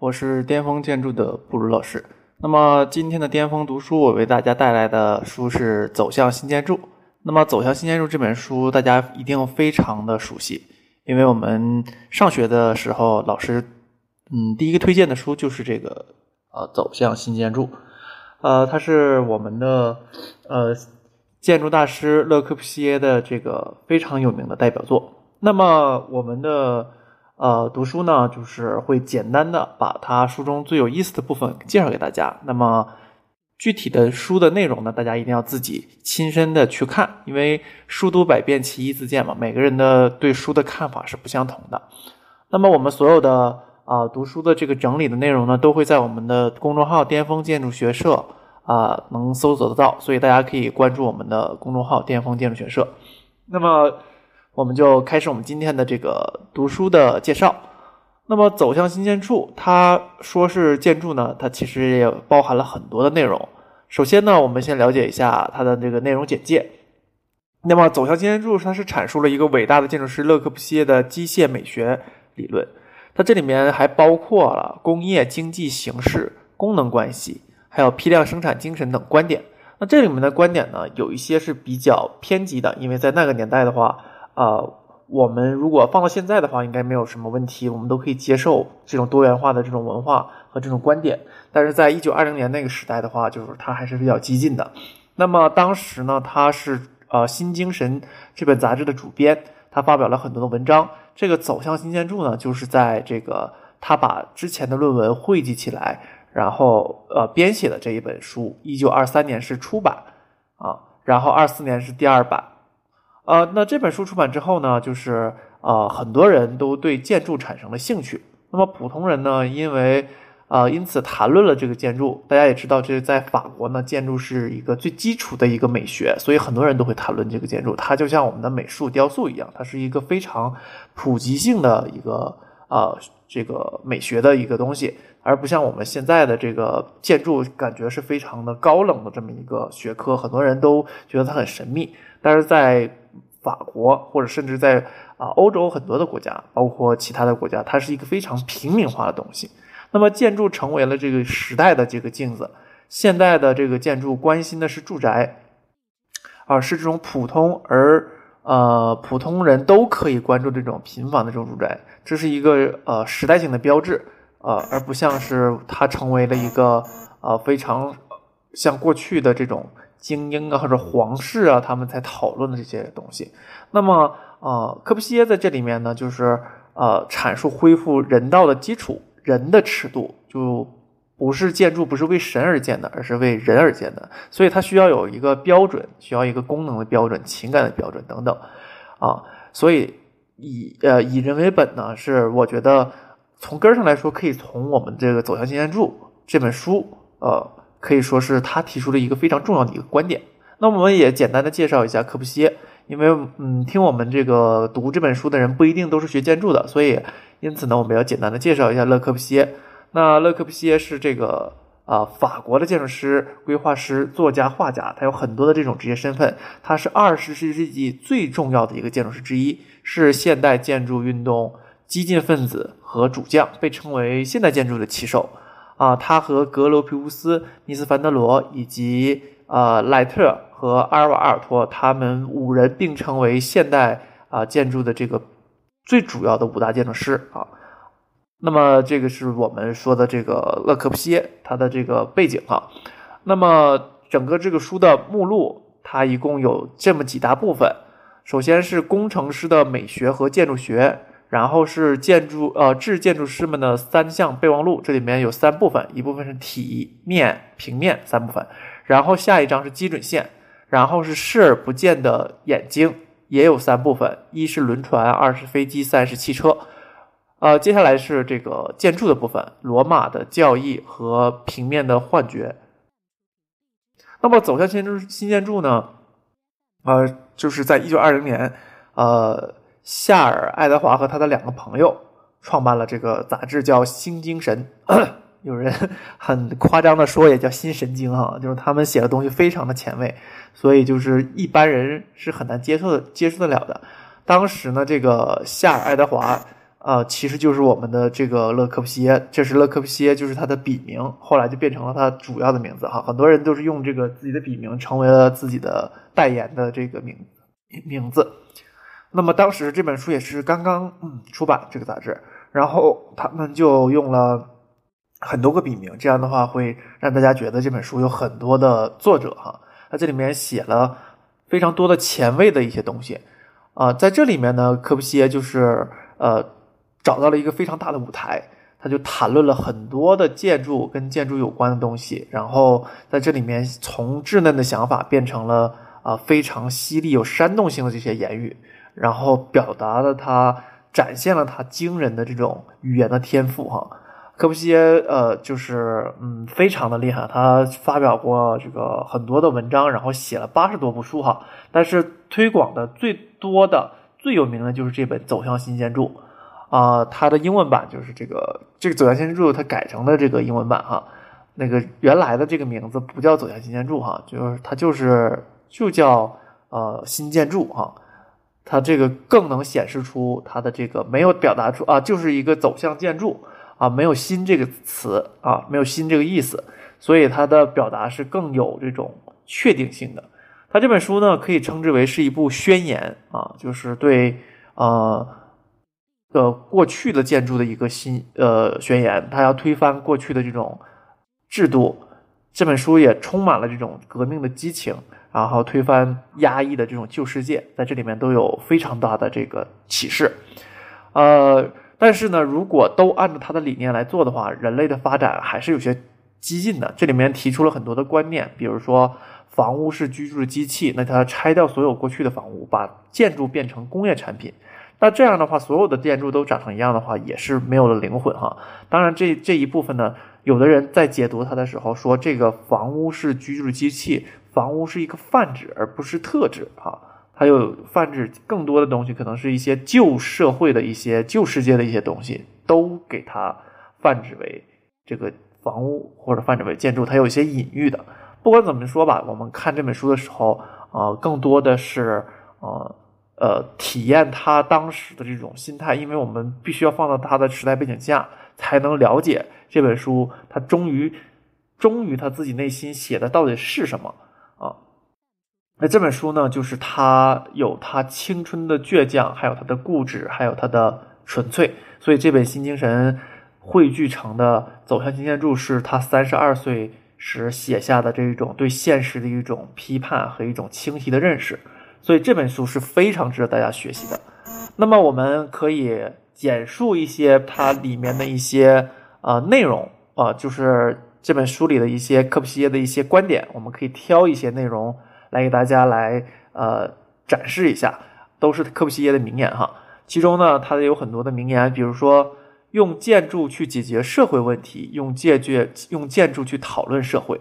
我是巅峰建筑的布鲁老师。那么今天的巅峰读书，我为大家带来的书是《走向新建筑》。那么《走向新建筑》这本书，大家一定非常的熟悉，因为我们上学的时候，老师嗯第一个推荐的书就是这个呃《走向新建筑》。呃，它是我们的呃建筑大师勒柯布西耶的这个非常有名的代表作。那么我们的呃读书呢，就是会简单的把它书中最有意思的部分介绍给大家。那么具体的书的内容呢，大家一定要自己亲身的去看，因为书读百遍，其义自见嘛。每个人的对书的看法是不相同的。那么我们所有的啊读书的这个整理的内容呢，都会在我们的公众号“巅峰建筑学社”啊能搜索得到，所以大家可以关注我们的公众号“巅峰建筑学社”。那么我们就开始我们今天的这个读书的介绍。那么走向新建筑，它说是建筑呢，它其实也包含了很多的内容。首先呢，我们先了解一下它的这个内容简介。那么走向新建筑，它是阐述了一个伟大的建筑师勒克布西耶的机械美学理论。它这里面还包括了工业、经济形式、功能关系，还有批量生产精神等观点。那这里面的观点呢，有一些是比较偏激的，因为在那个年代的话。啊，我们如果放到现在的话，应该没有什么问题，我们都可以接受这种多元化的这种文化和这种观点。但是在一九二零年那个时代的话，就是他还是比较激进的。那么当时呢，他是呃《新精神》这本杂志的主编，他发表了很多的文章。这个走向新建筑呢，就是在这个他把之前的论文汇集起来，然后呃编写的这一本书。一九二三年是出版啊，然后二四年是第二版。呃，那这本书出版之后呢，就是呃，很多人都对建筑产生了兴趣。那么普通人呢，因为呃，因此谈论了这个建筑。大家也知道，这是在法国呢，建筑是一个最基础的一个美学，所以很多人都会谈论这个建筑。它就像我们的美术、雕塑一样，它是一个非常普及性的一个呃这个美学的一个东西，而不像我们现在的这个建筑，感觉是非常的高冷的这么一个学科，很多人都觉得它很神秘。但是在法国或者甚至在啊欧洲很多的国家，包括其他的国家，它是一个非常平民化的东西。那么建筑成为了这个时代的这个镜子。现代的这个建筑关心的是住宅，而是这种普通而呃普通人都可以关注这种平房的这种住宅，这是一个呃时代性的标志，呃而不像是它成为了一个呃非常像过去的这种。精英啊，或者皇室啊，他们才讨论的这些东西。那么，呃，科布西耶在这里面呢，就是呃，阐述恢复人道的基础，人的尺度就不是建筑不是为神而建的，而是为人而建的。所以它需要有一个标准，需要一个功能的标准、情感的标准等等啊。所以以呃以人为本呢，是我觉得从根上来说，可以从我们这个走向新建筑这本书呃。可以说是他提出了一个非常重要的一个观点。那我们也简单的介绍一下科布西耶，因为嗯，听我们这个读这本书的人不一定都是学建筑的，所以因此呢，我们要简单的介绍一下勒科布西耶。那勒科布西耶是这个啊法国的建筑师、规划师、作家、画家，他有很多的这种职业身份。他是二十世纪最重要的一个建筑师之一，是现代建筑运动激进分子和主将，被称为现代建筑的旗手。啊，他和格罗皮乌斯、尼斯凡德罗以及呃赖特和阿尔瓦阿尔托，他们五人并称为现代啊建筑的这个最主要的五大建筑师啊。那么这个是我们说的这个勒克布西耶他的这个背景哈。那么整个这个书的目录，它一共有这么几大部分。首先是工程师的美学和建筑学。然后是建筑呃制建筑师们的三项备忘录，这里面有三部分，一部分是体面平面三部分，然后下一章是基准线，然后是视而不见的眼睛，也有三部分，一是轮船，二是飞机，三是汽车。呃，接下来是这个建筑的部分，罗马的教义和平面的幻觉。那么走向新筑新建筑呢？呃，就是在一九二零年，呃。夏尔·爱德华和他的两个朋友创办了这个杂志，叫《新精神》。有人很夸张的说，也叫“新神经”哈，就是他们写的东西非常的前卫，所以就是一般人是很难接受的、接受得了的。当时呢，这个夏尔·爱德华呃，其实就是我们的这个勒科布西耶，这是勒科布西耶，就是他的笔名，后来就变成了他主要的名字哈。很多人都是用这个自己的笔名，成为了自己的代言的这个名名字。那么当时这本书也是刚刚嗯出版这个杂志，然后他们就用了很多个笔名，这样的话会让大家觉得这本书有很多的作者哈。那这里面写了非常多的前卫的一些东西啊，在这里面呢，科布西耶就是呃。找到了一个非常大的舞台，他就谈论了很多的建筑跟建筑有关的东西，然后在这里面从稚嫩的想法变成了啊非常犀利有煽动性的这些言语，然后表达了他展现了他惊人的这种语言的天赋哈。科布西耶呃就是嗯非常的厉害，他发表过这个很多的文章，然后写了八十多部书哈，但是推广的最多的最有名的就是这本《走向新建筑》。啊，它的英文版就是这个这个走向新建筑，它改成了这个英文版哈。那个原来的这个名字不叫走向新建筑哈，就是它就是就叫呃新建筑哈。它这个更能显示出它的这个没有表达出啊，就是一个走向建筑啊，没有新这个词啊，没有新这个意思，所以它的表达是更有这种确定性的。它这本书呢，可以称之为是一部宣言啊，就是对呃。呃，过去的建筑的一个新呃宣言，他要推翻过去的这种制度。这本书也充满了这种革命的激情，然后推翻压抑的这种旧世界，在这里面都有非常大的这个启示。呃，但是呢，如果都按照他的理念来做的话，人类的发展还是有些激进的。这里面提出了很多的观念，比如说房屋是居住的机器，那他拆掉所有过去的房屋，把建筑变成工业产品。那这样的话，所有的建筑都长成一样的话，也是没有了灵魂哈。当然，这这一部分呢，有的人在解读它的时候说，这个房屋是居住机器，房屋是一个泛指而不是特指哈。还有泛指更多的东西，可能是一些旧社会的一些旧世界的一些东西，都给它泛指为这个房屋或者泛指为建筑，它有一些隐喻的。不管怎么说吧，我们看这本书的时候，呃，更多的是呃。呃，体验他当时的这种心态，因为我们必须要放到他的时代背景下，才能了解这本书。他忠于忠于他自己内心写的到底是什么啊？那这本书呢，就是他有他青春的倔强，还有他的固执，还有他的纯粹。所以这本新精神汇聚成的《走向新建筑》，是他三十二岁时写下的这一种对现实的一种批判和一种清晰的认识。所以这本书是非常值得大家学习的。那么我们可以简述一些它里面的一些呃内容啊，就是这本书里的一些科布西耶的一些观点，我们可以挑一些内容来给大家来呃展示一下，都是科布西耶的名言哈。其中呢，它有很多的名言，比如说用建筑去解决社会问题，用建筑用建筑去讨论社会。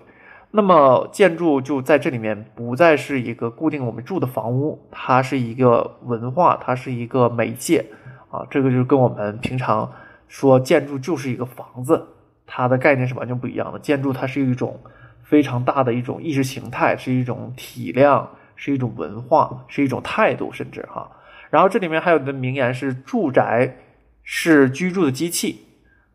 那么建筑就在这里面不再是一个固定我们住的房屋，它是一个文化，它是一个媒介啊。这个就跟我们平常说建筑就是一个房子，它的概念是完全不一样的。建筑它是一种非常大的一种意识形态，是一种体量，是一种文化，是一种态度，甚至哈。然后这里面还有的名言是：住宅是居住的机器。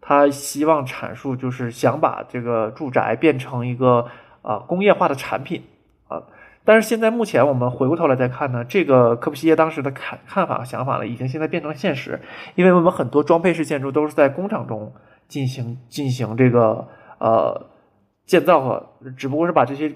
他希望阐述就是想把这个住宅变成一个。啊，工业化的产品啊，但是现在目前我们回过头来再看呢，这个科布西耶当时的看看法和想法呢，已经现在变成了现实，因为我们很多装配式建筑都是在工厂中进行进行这个呃建造和，只不过是把这些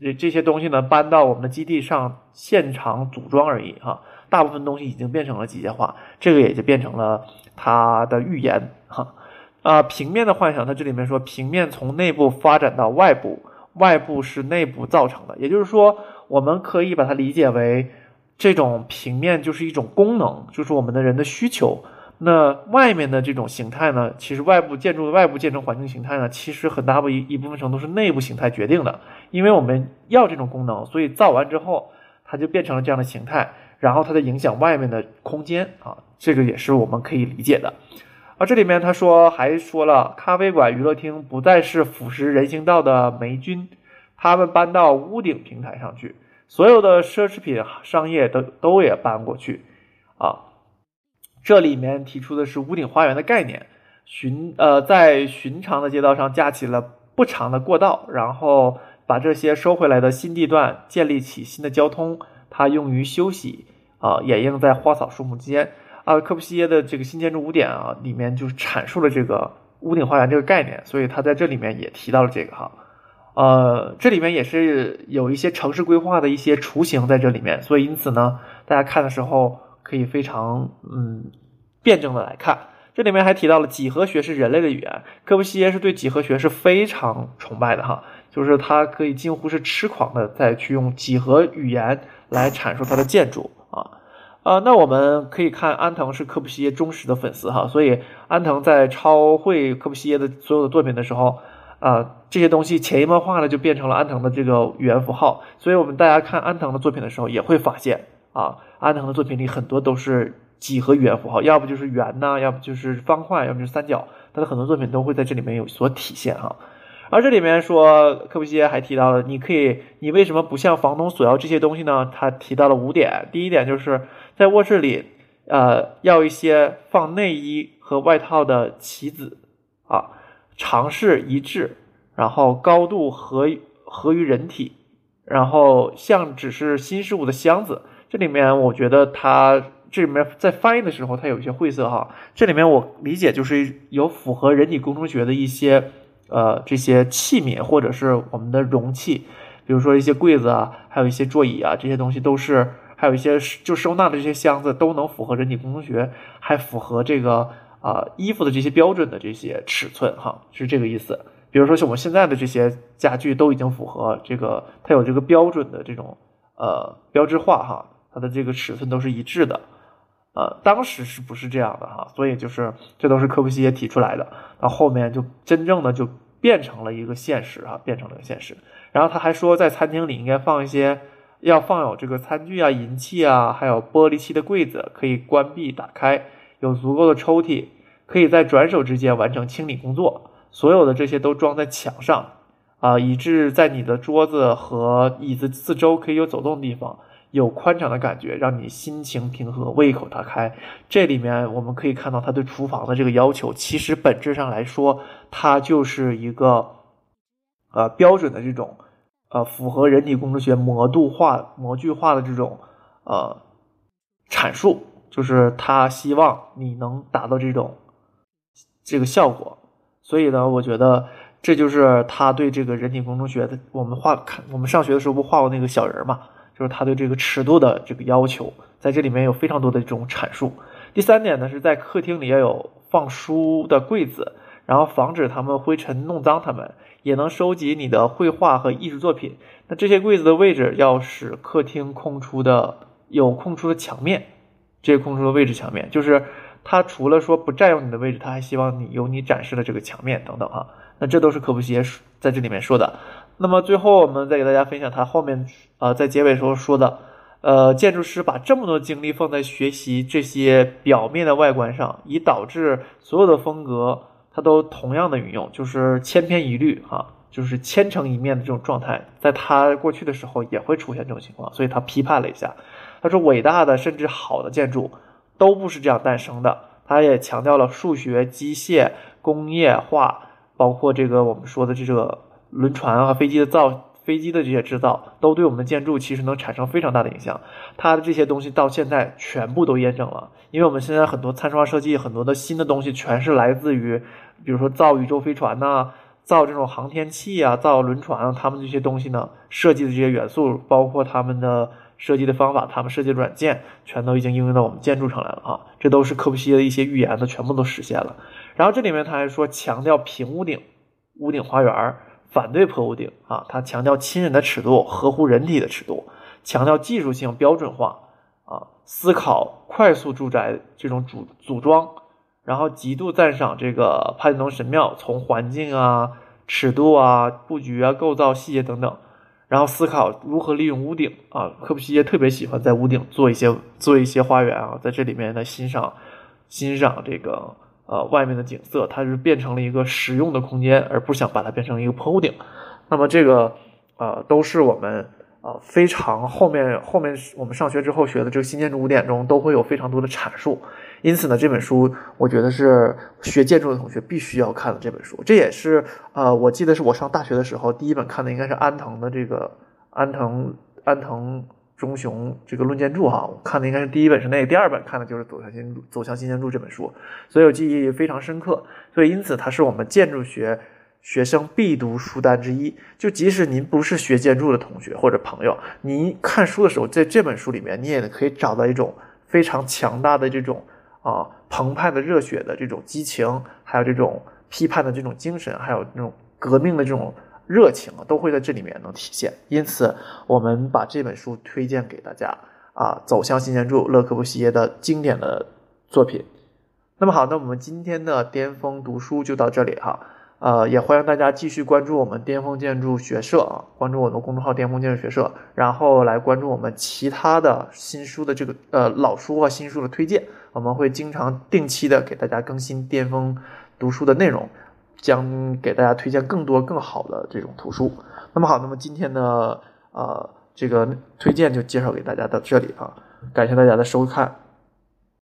这这些东西呢搬到我们的基地上现场组装而已哈，大部分东西已经变成了机械化，这个也就变成了它的预言哈啊，平面的幻想，它这里面说平面从内部发展到外部。外部是内部造成的，也就是说，我们可以把它理解为这种平面就是一种功能，就是我们的人的需求。那外面的这种形态呢，其实外部建筑的外部建成环境形态呢，其实很大部一一部分程度是内部形态决定的。因为我们要这种功能，所以造完之后，它就变成了这样的形态，然后它的影响外面的空间啊，这个也是我们可以理解的。而这里面他说还说了，咖啡馆、娱乐厅不再是腐蚀人行道的霉菌，他们搬到屋顶平台上去，所有的奢侈品商业都都也搬过去，啊，这里面提出的是屋顶花园的概念，寻呃在寻常的街道上架起了不长的过道，然后把这些收回来的新地段建立起新的交通，它用于休息。啊，掩映在花草树木间啊。科布西耶的这个新建筑五点啊，里面就阐述了这个屋顶花园这个概念，所以他在这里面也提到了这个哈。呃，这里面也是有一些城市规划的一些雏形在这里面，所以因此呢，大家看的时候可以非常嗯辩证的来看。这里面还提到了几何学是人类的语言，科布西耶是对几何学是非常崇拜的哈，就是他可以近乎是痴狂的在去用几何语言来阐述他的建筑啊。呃，那我们可以看安藤是科布西耶忠实的粉丝哈，所以安藤在抄绘科布西耶的所有的作品的时候。啊，这些东西潜移默化的就变成了安藤的这个语言符号，所以我们大家看安藤的作品的时候，也会发现啊，安藤的作品里很多都是几何语言符号，要不就是圆呐，要不就是方块，要不就是三角，他的很多作品都会在这里面有所体现哈。而这里面说，科布西耶还提到了，你可以，你为什么不向房东索要这些东西呢？他提到了五点，第一点就是在卧室里，呃，要一些放内衣和外套的棋子啊。尝试一致，然后高度合合于人体，然后像只是新事物的箱子。这里面我觉得它这里面在翻译的时候它有一些晦涩哈。这里面我理解就是有符合人体工程学的一些呃这些器皿或者是我们的容器，比如说一些柜子啊，还有一些座椅啊，这些东西都是还有一些就收纳的这些箱子都能符合人体工程学，还符合这个。啊，衣服的这些标准的这些尺寸，哈，是这个意思。比如说，像我们现在的这些家具都已经符合这个，它有这个标准的这种呃标志化，哈，它的这个尺寸都是一致的。呃，当时是不是这样的哈？所以就是这都是科布西耶提出来的，到后面就真正的就变成了一个现实哈，变成了一个现实。然后他还说，在餐厅里应该放一些，要放有这个餐具啊、银器啊，还有玻璃器的柜子，可以关闭打开。有足够的抽屉，可以在转手之间完成清理工作。所有的这些都装在墙上，啊，以致在你的桌子和椅子四周可以有走动的地方，有宽敞的感觉，让你心情平和，胃口大开。这里面我们可以看到他对厨房的这个要求，其实本质上来说，它就是一个，呃，标准的这种，呃，符合人体工程学模度化、模具化的这种，呃，阐述。就是他希望你能达到这种这个效果，所以呢，我觉得这就是他对这个人体工程学的。我们画看，我们上学的时候不画过那个小人嘛？就是他对这个尺度的这个要求，在这里面有非常多的这种阐述。第三点呢，是在客厅里要有放书的柜子，然后防止他们灰尘弄脏他们，也能收集你的绘画和艺术作品。那这些柜子的位置要使客厅空出的有空出的墙面。这些空出的位置墙面，就是它除了说不占用你的位置，他还希望你有你展示的这个墙面等等哈。那这都是科布西耶在这里面说的。那么最后我们再给大家分享他后面呃在结尾时候说的，呃，建筑师把这么多精力放在学习这些表面的外观上，以导致所有的风格它都同样的运用，就是千篇一律哈，就是千成一面的这种状态，在他过去的时候也会出现这种情况，所以他批判了一下。他说：“伟大的甚至好的建筑，都不是这样诞生的。”他也强调了数学、机械、工业化，包括这个我们说的这个轮船啊、飞机的造、飞机的这些制造，都对我们的建筑其实能产生非常大的影响。它的这些东西到现在全部都验证了，因为我们现在很多参数化设计，很多的新的东西，全是来自于，比如说造宇宙飞船呐，造这种航天器啊，造轮船啊，他们这些东西呢，设计的这些元素，包括他们的。设计的方法，他们设计的软件全都已经应用到我们建筑上来了啊！这都是科布西耶的一些预言的，全部都实现了。然后这里面他还说强调平屋顶、屋顶花园，反对坡屋顶啊。他强调亲人的尺度，合乎人体的尺度，强调技术性标准化啊，思考快速住宅这种组组装，然后极度赞赏这个帕特农神庙，从环境啊、尺度啊、布局啊、构造细节等等。然后思考如何利用屋顶啊，科布西耶特别喜欢在屋顶做一些做一些花园啊，在这里面呢欣赏欣赏这个呃外面的景色，它是变成了一个实用的空间，而不想把它变成一个坡屋顶。那么这个呃都是我们啊非常后面后面我们上学之后学的这个新建筑五点中都会有非常多的阐述，因此呢，这本书我觉得是学建筑的同学必须要看的这本书。这也是呃，我记得是我上大学的时候第一本看的，应该是安藤的这个安藤安藤中雄这个论建筑哈，我看的应该是第一本是那个，第二本看的就是走向新走向新建筑这本书，所以我记忆非常深刻。所以因此它是我们建筑学学生必读书单之一。就即使您不是学建筑的同学或者朋友，您看书的时候，在这本书里面，你也可以找到一种非常强大的这种。啊，澎湃的热血的这种激情，还有这种批判的这种精神，还有那种革命的这种热情啊，都会在这里面能体现。因此，我们把这本书推荐给大家啊，《走向新建筑》勒克布西耶的经典的作品。那么好，那我们今天的巅峰读书就到这里哈。呃，也欢迎大家继续关注我们巅峰建筑学社啊，关注我们公众号巅峰建筑学社，然后来关注我们其他的新书的这个呃老书和新书的推荐，我们会经常定期的给大家更新巅峰读书的内容，将给大家推荐更多更好的这种图书。那么好，那么今天的呃这个推荐就介绍给大家到这里啊，感谢大家的收看。